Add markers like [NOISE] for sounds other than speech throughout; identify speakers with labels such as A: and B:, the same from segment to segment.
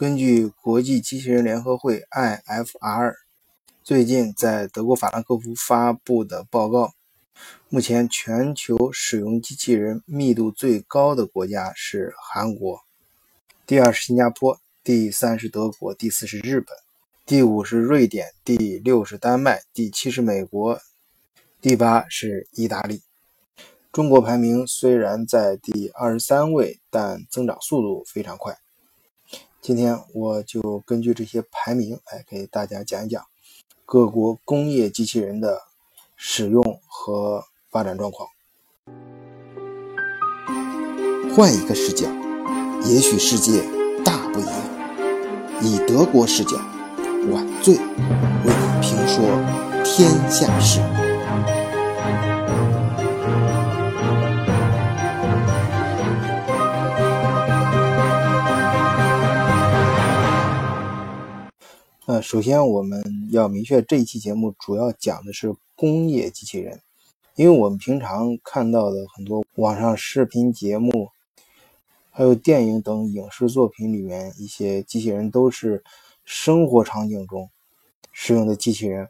A: 根据国际机器人联合会 （IFR） 最近在德国法兰克福发布的报告，目前全球使用机器人密度最高的国家是韩国，第二是新加坡，第三是德国，第四是日本，第五是瑞典，第六是丹麦，第七是美国，第八是意大利。中国排名虽然在第二十三位，但增长速度非常快。今天我就根据这些排名来给大家讲一讲各国工业机器人的使用和发展状况。
B: 换一个视角，也许世界大不一样。以德国视角，晚醉为你评说天下事。
A: 首先我们要明确，这一期节目主要讲的是工业机器人，因为我们平常看到的很多网上视频节目，还有电影等影视作品里面，一些机器人都是生活场景中使用的机器人，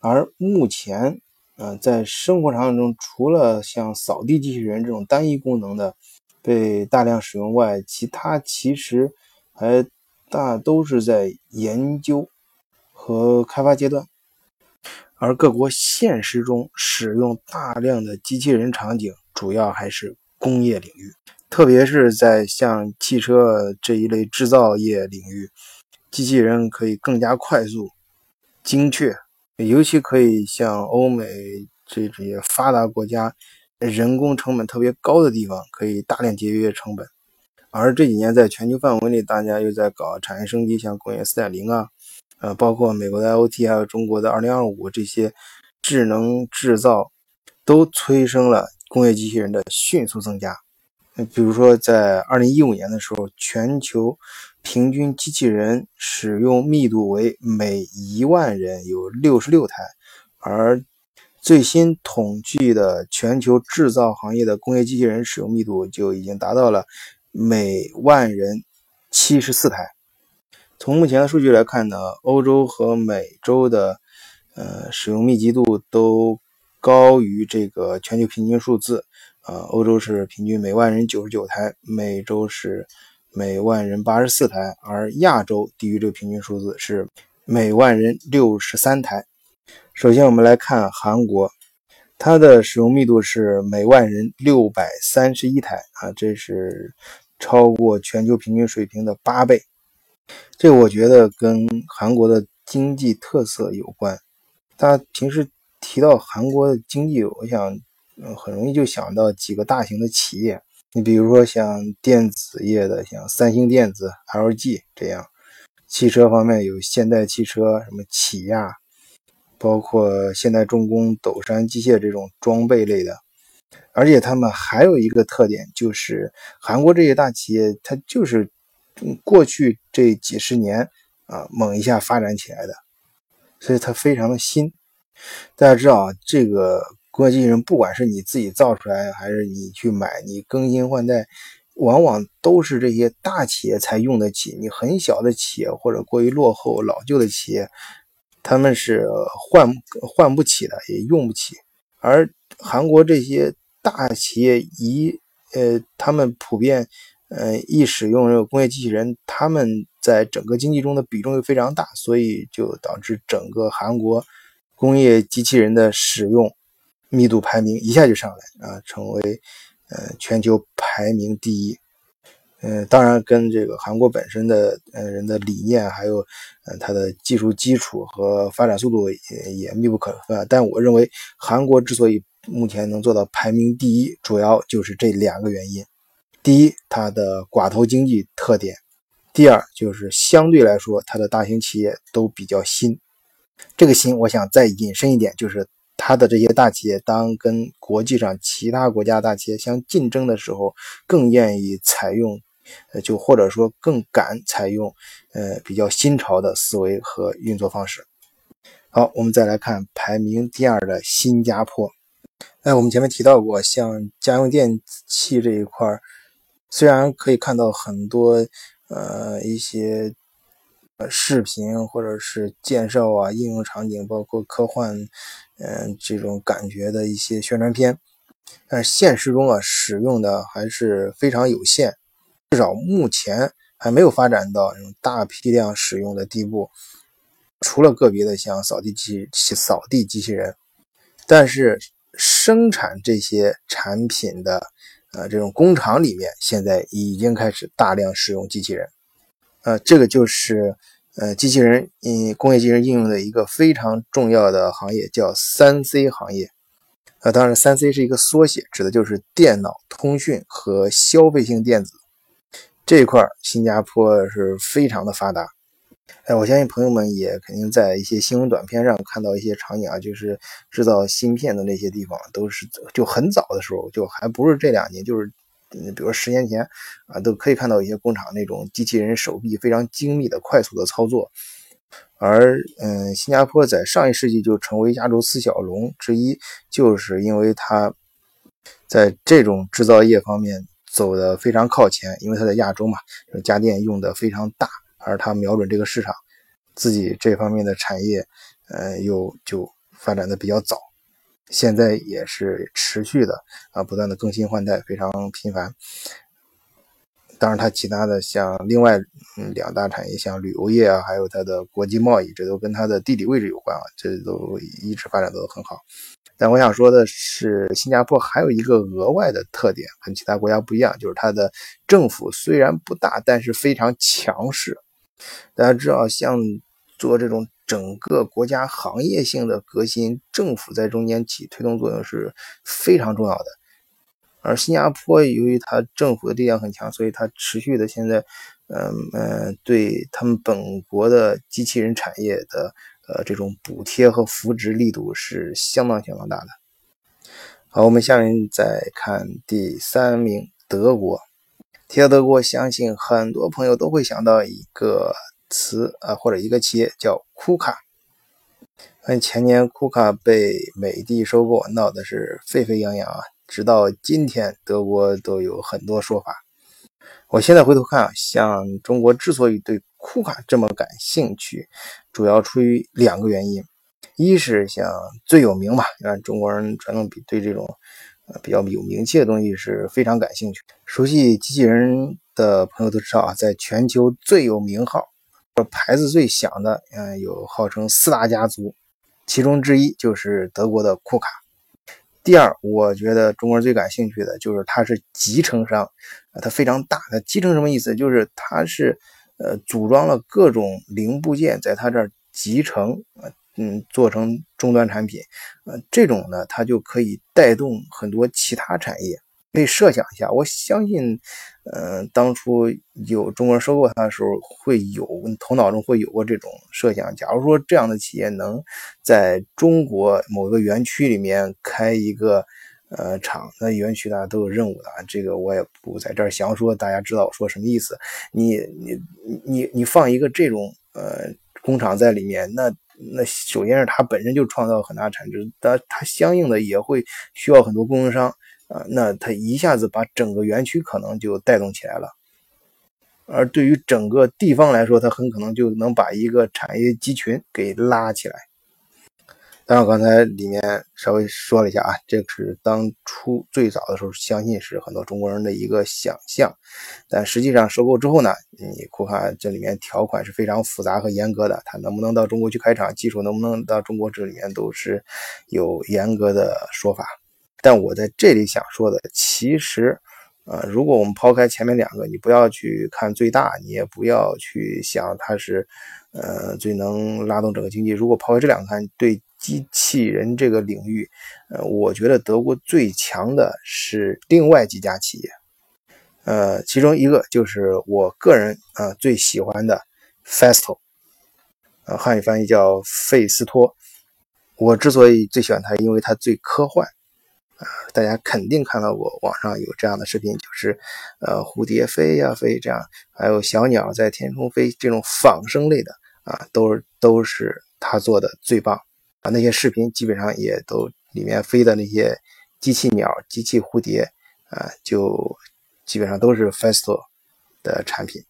A: 而目前，呃，在生活场景中，除了像扫地机器人这种单一功能的被大量使用外，其他其实还大都是在研究。和开发阶段，而各国现实中使用大量的机器人场景，主要还是工业领域，特别是在像汽车这一类制造业领域，机器人可以更加快速、精确，尤其可以像欧美这这些发达国家，人工成本特别高的地方，可以大量节约成本。而这几年在全球范围内，大家又在搞产业升级，像工业四点零啊。呃，包括美国的 IoT，还有中国的二零二五这些智能制造，都催生了工业机器人的迅速增加。比如说，在二零一五年的时候，全球平均机器人使用密度为每一万人有六十六台，而最新统计的全球制造行业的工业机器人使用密度就已经达到了每万人七十四台。从目前的数据来看呢，欧洲和美洲的呃使用密集度都高于这个全球平均数字。呃，欧洲是平均每万人九十九台，美洲是每万人八十四台，而亚洲低于这个平均数字，是每万人六十三台。首先，我们来看韩国，它的使用密度是每万人六百三十一台啊，这是超过全球平均水平的八倍。这我觉得跟韩国的经济特色有关。大家平时提到韩国的经济，我想，很容易就想到几个大型的企业。你比如说像电子业的，像三星电子、LG 这样；汽车方面有现代汽车、什么起亚，包括现代重工、斗山机械这种装备类的。而且他们还有一个特点，就是韩国这些大企业，它就是。过去这几十年啊，猛一下发展起来的，所以它非常的新。大家知道啊，这个工业机器人，不管是你自己造出来，还是你去买，你更新换代，往往都是这些大企业才用得起。你很小的企业或者过于落后、老旧的企业，他们是换换不起的，也用不起。而韩国这些大企业，一呃，他们普遍。呃，一使用这个工业机器人，他们在整个经济中的比重又非常大，所以就导致整个韩国工业机器人的使用密度排名一下就上来啊，成为呃全球排名第一。嗯，当然跟这个韩国本身的呃人的理念，还有呃它的技术基础和发展速度也也密不可分。但我认为韩国之所以目前能做到排名第一，主要就是这两个原因。第一，它的寡头经济特点；第二，就是相对来说，它的大型企业都比较新。这个新，我想再引申一点，就是它的这些大企业，当跟国际上其他国家大企业相竞争的时候，更愿意采用，呃，就或者说更敢采用，呃，比较新潮的思维和运作方式。好，我们再来看排名第二的新加坡。哎，我们前面提到过，像家用电器这一块儿。虽然可以看到很多，呃，一些视频或者是介绍啊、应用场景，包括科幻，嗯，这种感觉的一些宣传片。但是现实中啊，使用的还是非常有限，至少目前还没有发展到大批量使用的地步。除了个别的像扫地机器扫地机器人，但是生产这些产品的呃这种工厂里面，现在已经开始大量使用机器人。呃，这个就是呃机器人嗯工业机器人应用的一个非常重要的行业，叫三 C 行业。呃，当然，三 C 是一个缩写，指的就是电脑、通讯和消费性电子这一块。新加坡是非常的发达。哎，我相信朋友们也肯定在一些新闻短片上看到一些场景啊，就是制造芯片的那些地方，都是就很早的时候，就还不是这两年，就是，比如十年前啊，都可以看到一些工厂那种机器人手臂非常精密的、快速的操作。而嗯，新加坡在上一世纪就成为亚洲四小龙之一，就是因为它在这种制造业方面走的非常靠前，因为它在亚洲嘛，家电用的非常大，而它瞄准这个市场，自己这方面的产业，呃，又就发展的比较早，现在也是持续的啊，不断的更新换代，非常频繁。当然，它其他的像另外嗯两大产业，像旅游业啊，还有它的国际贸易，这都跟它的地理位置有关啊，这都一直发展都很好。但我想说的是，新加坡还有一个额外的特点，跟其他国家不一样，就是它的政府虽然不大，但是非常强势。大家知道，像做这种整个国家行业性的革新，政府在中间起推动作用是非常重要的。而新加坡由于它政府的力量很强，所以它持续的现在，嗯嗯，对他们本国的机器人产业的呃这种补贴和扶植力度是相当相当大的。好，我们下面再看第三名德国。提到德国，相信很多朋友都会想到一个词啊，或者一个企业叫库卡。看前年库卡被美的收购，闹的是沸沸扬扬啊。直到今天，德国都有很多说法。我现在回头看啊，像中国之所以对库卡这么感兴趣，主要出于两个原因：一是像最有名嘛，看中国人传统比对这种比较有名气的东西是非常感兴趣。熟悉机器人的朋友都知道啊，在全球最有名号、牌子最响的，嗯，有号称四大家族，其中之一就是德国的库卡。第二，我觉得中国人最感兴趣的就是它是集成商，它非常大。它集成什么意思？就是它是呃组装了各种零部件，在它这儿集成，嗯，做成终端产品，呃，这种呢，它就可以带动很多其他产业。可以设想一下，我相信，嗯，当初有中国人收购它的时候，会有头脑中会有过这种设想。假如说这样的企业能在中国某个园区里面开一个呃厂，那园区大家都有任务的啊。这个我也不在这儿详说，大家知道我说什么意思。你你你你放一个这种呃工厂在里面，那那首先是它本身就创造很大产值，但它相应的也会需要很多供应商。啊，那它一下子把整个园区可能就带动起来了，而对于整个地方来说，它很可能就能把一个产业集群给拉起来。当然，刚才里面稍微说了一下啊，这个是当初最早的时候，相信是很多中国人的一个想象，但实际上收购之后呢，你库卡这里面条款是非常复杂和严格的，它能不能到中国去开厂，技术能不能到中国，这里面都是有严格的说法。但我在这里想说的，其实，呃，如果我们抛开前面两个，你不要去看最大，你也不要去想它是，呃，最能拉动整个经济。如果抛开这两个看，对机器人这个领域，呃，我觉得德国最强的是另外几家企业，呃，其中一个就是我个人啊最喜欢的 Festo，呃，汉语翻译叫费斯托。我之所以最喜欢它，因为它最科幻。大家肯定看到过网上有这样的视频，就是，呃，蝴蝶飞呀飞这样，还有小鸟在天空飞这种仿生类的啊，都是都是他做的最棒啊。那些视频基本上也都里面飞的那些机器鸟、机器蝴蝶啊，就基本上都是 Festo 的产品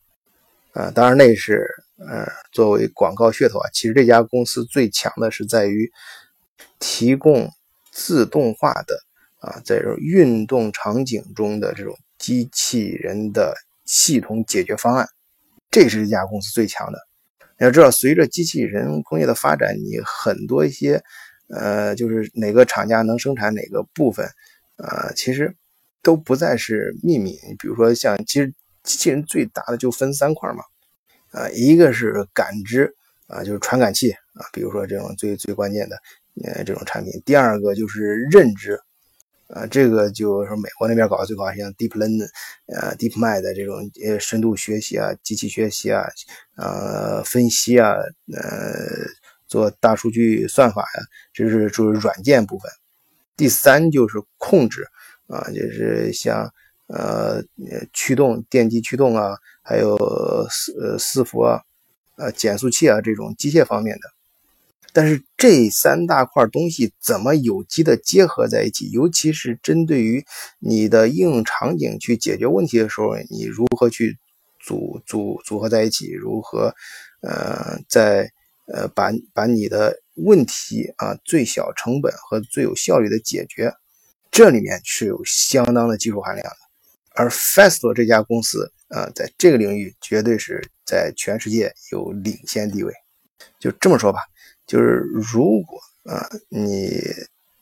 A: 啊。当然那是呃，作为广告噱头啊，其实这家公司最强的是在于提供自动化的啊，在这种运动场景中的这种机器人的系统解决方案，这是这家公司最强的。要知道，随着机器人工业的发展，你很多一些呃，就是哪个厂家能生产哪个部分，呃，其实都不再是秘密。比如说，像其实机器人最大的就分三块嘛。啊，一个是感知啊，就是传感器啊，比如说这种最最关键的呃这种产品。第二个就是认知啊，这个就是美国那边搞的最好，像 Deep Learn，呃 DeepMind 这种呃深度学习啊、机器学习啊、呃分析啊、呃做大数据算法呀，这是就是软件部分。第三就是控制啊，就是像呃驱动电机驱动啊。还有四呃四伏啊，呃减速器啊这种机械方面的，但是这三大块东西怎么有机的结合在一起？尤其是针对于你的应用场景去解决问题的时候，你如何去组组组合在一起？如何呃在呃把把你的问题啊最小成本和最有效率的解决？这里面是有相当的技术含量的。而 Festo 这家公司。啊，在这个领域绝对是在全世界有领先地位。就这么说吧，就是如果啊，你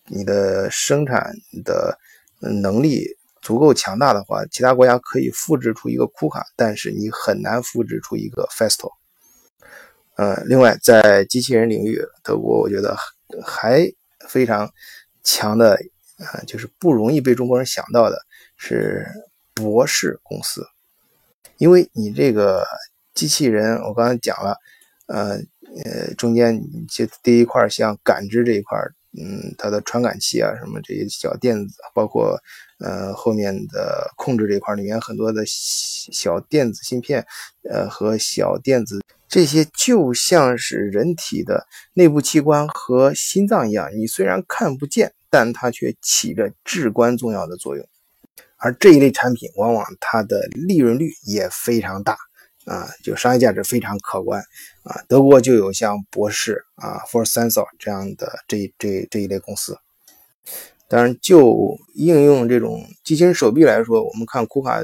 A: 你的生产的能力足够强大的话，其他国家可以复制出一个库卡，但是你很难复制出一个 Festo。呃，另外在机器人领域，德国我觉得还非常强的啊，就是不容易被中国人想到的是博士公司。因为你这个机器人，我刚才讲了，呃呃，中间就第一块像感知这一块，嗯，它的传感器啊，什么这些小电子，包括呃后面的控制这一块里面很多的小电子芯片，呃和小电子这些就像是人体的内部器官和心脏一样，你虽然看不见，但它却起着至关重要的作用。而这一类产品，往往它的利润率也非常大啊，就商业价值非常可观啊。德国就有像博士啊、For Sensor 这样的这这这一类公司。当然，就应用这种机器人手臂来说，我们看库卡，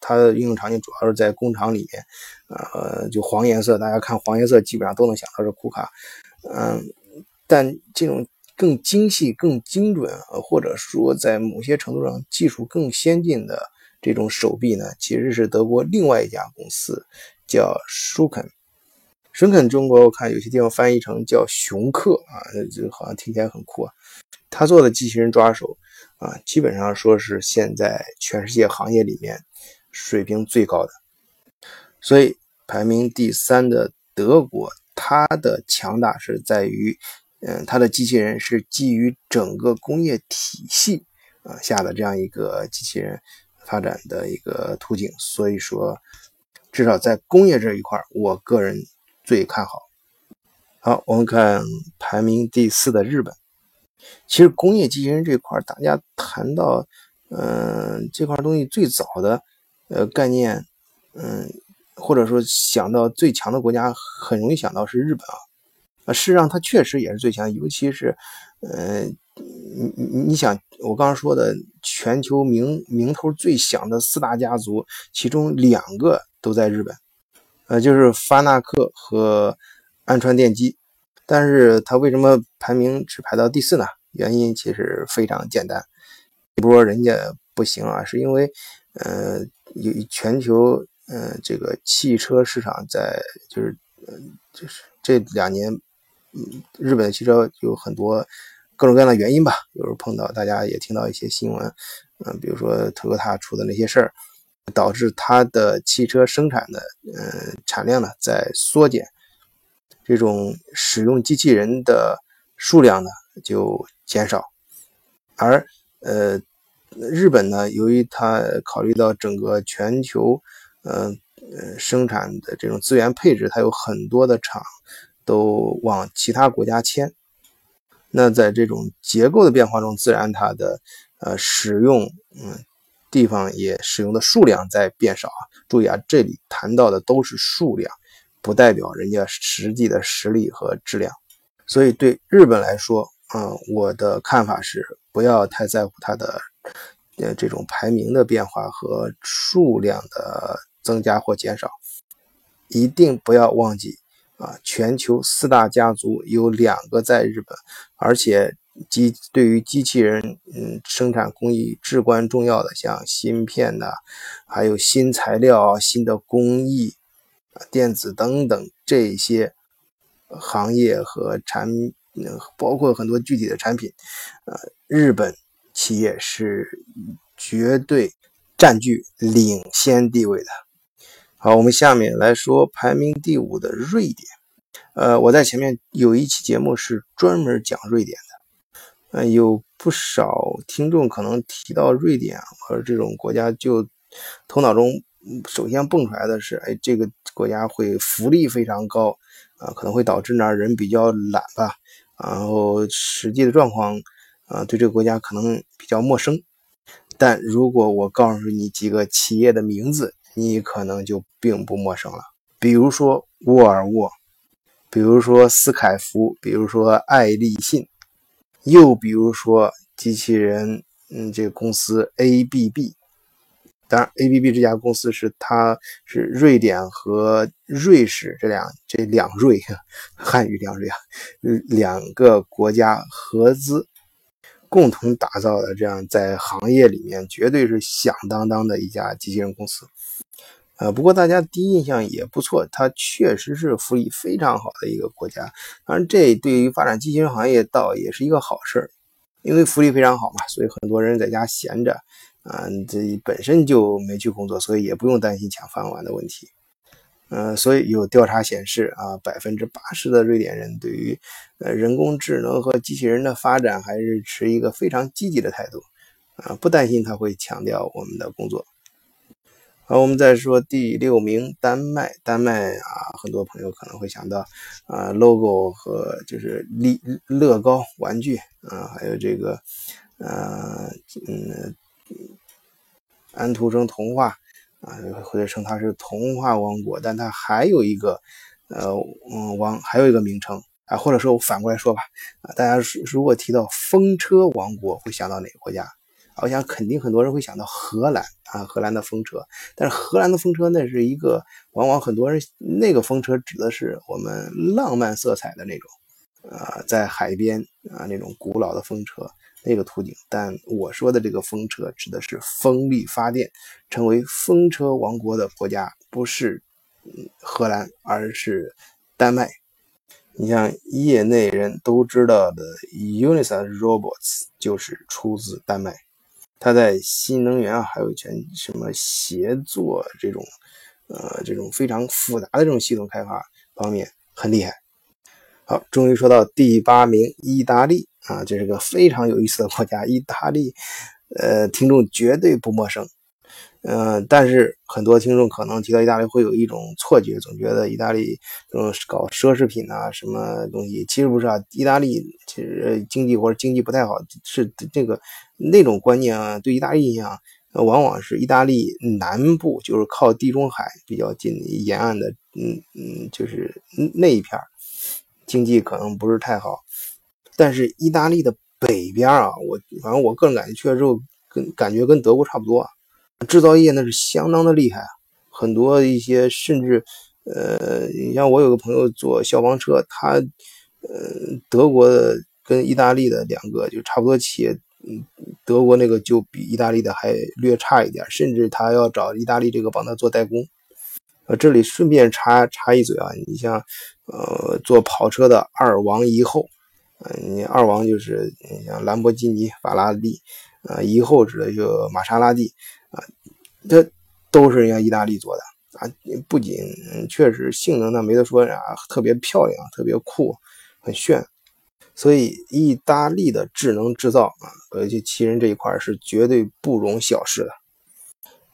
A: 它的应用场景主要是在工厂里面，呃，就黄颜色，大家看黄颜色基本上都能想到是库卡，嗯，但这种。更精细、更精准，或者说在某些程度上技术更先进的这种手臂呢，其实是德国另外一家公司，叫舒肯。舒肯中国我看有些地方翻译成叫熊克啊，这好像听起来很酷啊。他做的机器人抓手啊，基本上说是现在全世界行业里面水平最高的。所以排名第三的德国，它的强大是在于。嗯，它的机器人是基于整个工业体系啊下的这样一个机器人发展的一个途径，所以说至少在工业这一块，我个人最看好。好，我们看排名第四的日本。其实工业机器人这一块，大家谈到嗯这块东西最早的呃概念，嗯或者说想到最强的国家，很容易想到是日本啊。啊，事实上，它确实也是最强，尤其是，呃，你你你想，我刚刚说的全球名名头最响的四大家族，其中两个都在日本，呃，就是发那克和安川电机，但是它为什么排名只排到第四呢？原因其实非常简单，不说人家不行啊，是因为，呃，有全球，呃，这个汽车市场在就是，嗯，就是这两年。嗯，日本的汽车有很多各种各样的原因吧，有时候碰到大家也听到一些新闻，嗯，比如说特斯拉出的那些事儿，导致它的汽车生产的嗯产量呢在缩减，这种使用机器人的数量呢就减少，而呃日本呢，由于它考虑到整个全球嗯呃生产的这种资源配置，它有很多的厂。都往其他国家迁，那在这种结构的变化中，自然它的呃使用嗯地方也使用的数量在变少啊。注意啊，这里谈到的都是数量，不代表人家实际的实力和质量。所以对日本来说，嗯，我的看法是不要太在乎它的呃这种排名的变化和数量的增加或减少，一定不要忘记啊，全球四大家族有两个在日本，而且机对于机器人嗯生产工艺至关重要的，像芯片呐，还有新材料、新的工艺、电子等等这些。行业和产，包括很多具体的产品，呃，日本企业是绝对占据领先地位的。好，我们下面来说排名第五的瑞典。呃，我在前面有一期节目是专门讲瑞典的，呃，有不少听众可能提到瑞典和这种国家，就头脑中首先蹦出来的是，哎，这个国家会福利非常高。啊，可能会导致那儿人比较懒吧，然后实际的状况，啊，对这个国家可能比较陌生。但如果我告诉你几个企业的名字，你可能就并不陌生了。比如说沃尔沃，比如说斯凯福，比如说爱立信，又比如说机器人，嗯，这个公司 ABB。当然，ABB 这家公司是它是瑞典和瑞士这两这两瑞 [LAUGHS] 汉语两瑞啊，两个国家合资共同打造的，这样在行业里面绝对是响当当的一家机器人公司。呃，不过大家第一印象也不错，它确实是福利非常好的一个国家。当然，这对于发展机器人行业倒也是一个好事儿因为福利非常好嘛，所以很多人在家闲着。啊，这本身就没去工作，所以也不用担心抢饭碗的问题。嗯，所以有调查显示啊，百分之八十的瑞典人对于呃人工智能和机器人的发展还是持一个非常积极的态度啊，不担心他会强调我们的工作。好，我们再说第六名，丹麦。丹麦啊，很多朋友可能会想到啊，logo 和就是乐乐高玩具啊，还有这个呃嗯。安徒生童话啊，或者称它是童话王国，但它还有一个呃嗯王，还有一个名称啊，或者说我反过来说吧啊，大家如果提到风车王国，会想到哪个国家？我想肯定很多人会想到荷兰啊，荷兰的风车。但是荷兰的风车那是一个，往往很多人那个风车指的是我们浪漫色彩的那种啊，在海边啊那种古老的风车。那个图景，但我说的这个风车指的是风力发电，成为风车王国的国家不是荷兰，而是丹麦。你像业内人都知道的 Unisa Robots 就是出自丹麦，它在新能源啊还有全什么协作这种呃这种非常复杂的这种系统开发方面很厉害。好，终于说到第八名，意大利。啊，这是个非常有意思的国家，意大利，呃，听众绝对不陌生，嗯，但是很多听众可能提到意大利会有一种错觉，总觉得意大利嗯搞奢侈品啊什么东西，其实不是啊，意大利其实经济或者经济不太好，是这个那种观念啊，对意大利印象往往是意大利南部就是靠地中海比较近沿岸的，嗯嗯，就是那一片经济可能不是太好。但是意大利的北边啊，我反正我个人感觉去了之后，跟感觉跟德国差不多啊，制造业那是相当的厉害啊，很多一些甚至，呃，你像我有个朋友做消防车，他，呃，德国的跟意大利的两个就差不多企业，嗯，德国那个就比意大利的还略差一点，甚至他要找意大利这个帮他做代工。呃，这里顺便插插一嘴啊，你像，呃，做跑车的二王一后。嗯，你二王就是你像兰博基尼、法拉利，啊，以后指的就玛莎拉蒂，啊，这都是人家意大利做的啊，不仅确实性能那没得说啊，特别漂亮，特别酷，很炫，所以意大利的智能制造啊，而且奇人这一块是绝对不容小视的。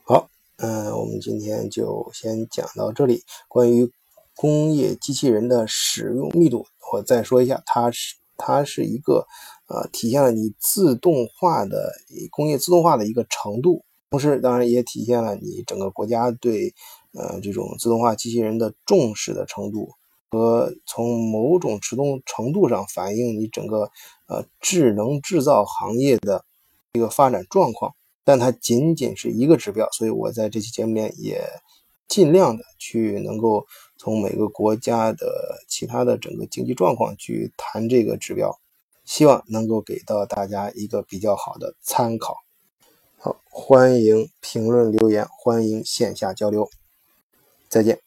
A: 好，嗯，我们今天就先讲到这里。关于工业机器人的使用密度，我再说一下，它是。它是一个，呃，体现了你自动化的工业自动化的一个程度，同时当然也体现了你整个国家对，呃这种自动化机器人的重视的程度，和从某种程度程度上反映你整个呃智能制造行业的一个发展状况。但它仅仅是一个指标，所以我在这期节目里面也尽量的去能够从每个国家的其他的整个经济状况去谈这个指标，希望能够给到大家一个比较好的参考。好，欢迎评论留言，欢迎线下交流，再见。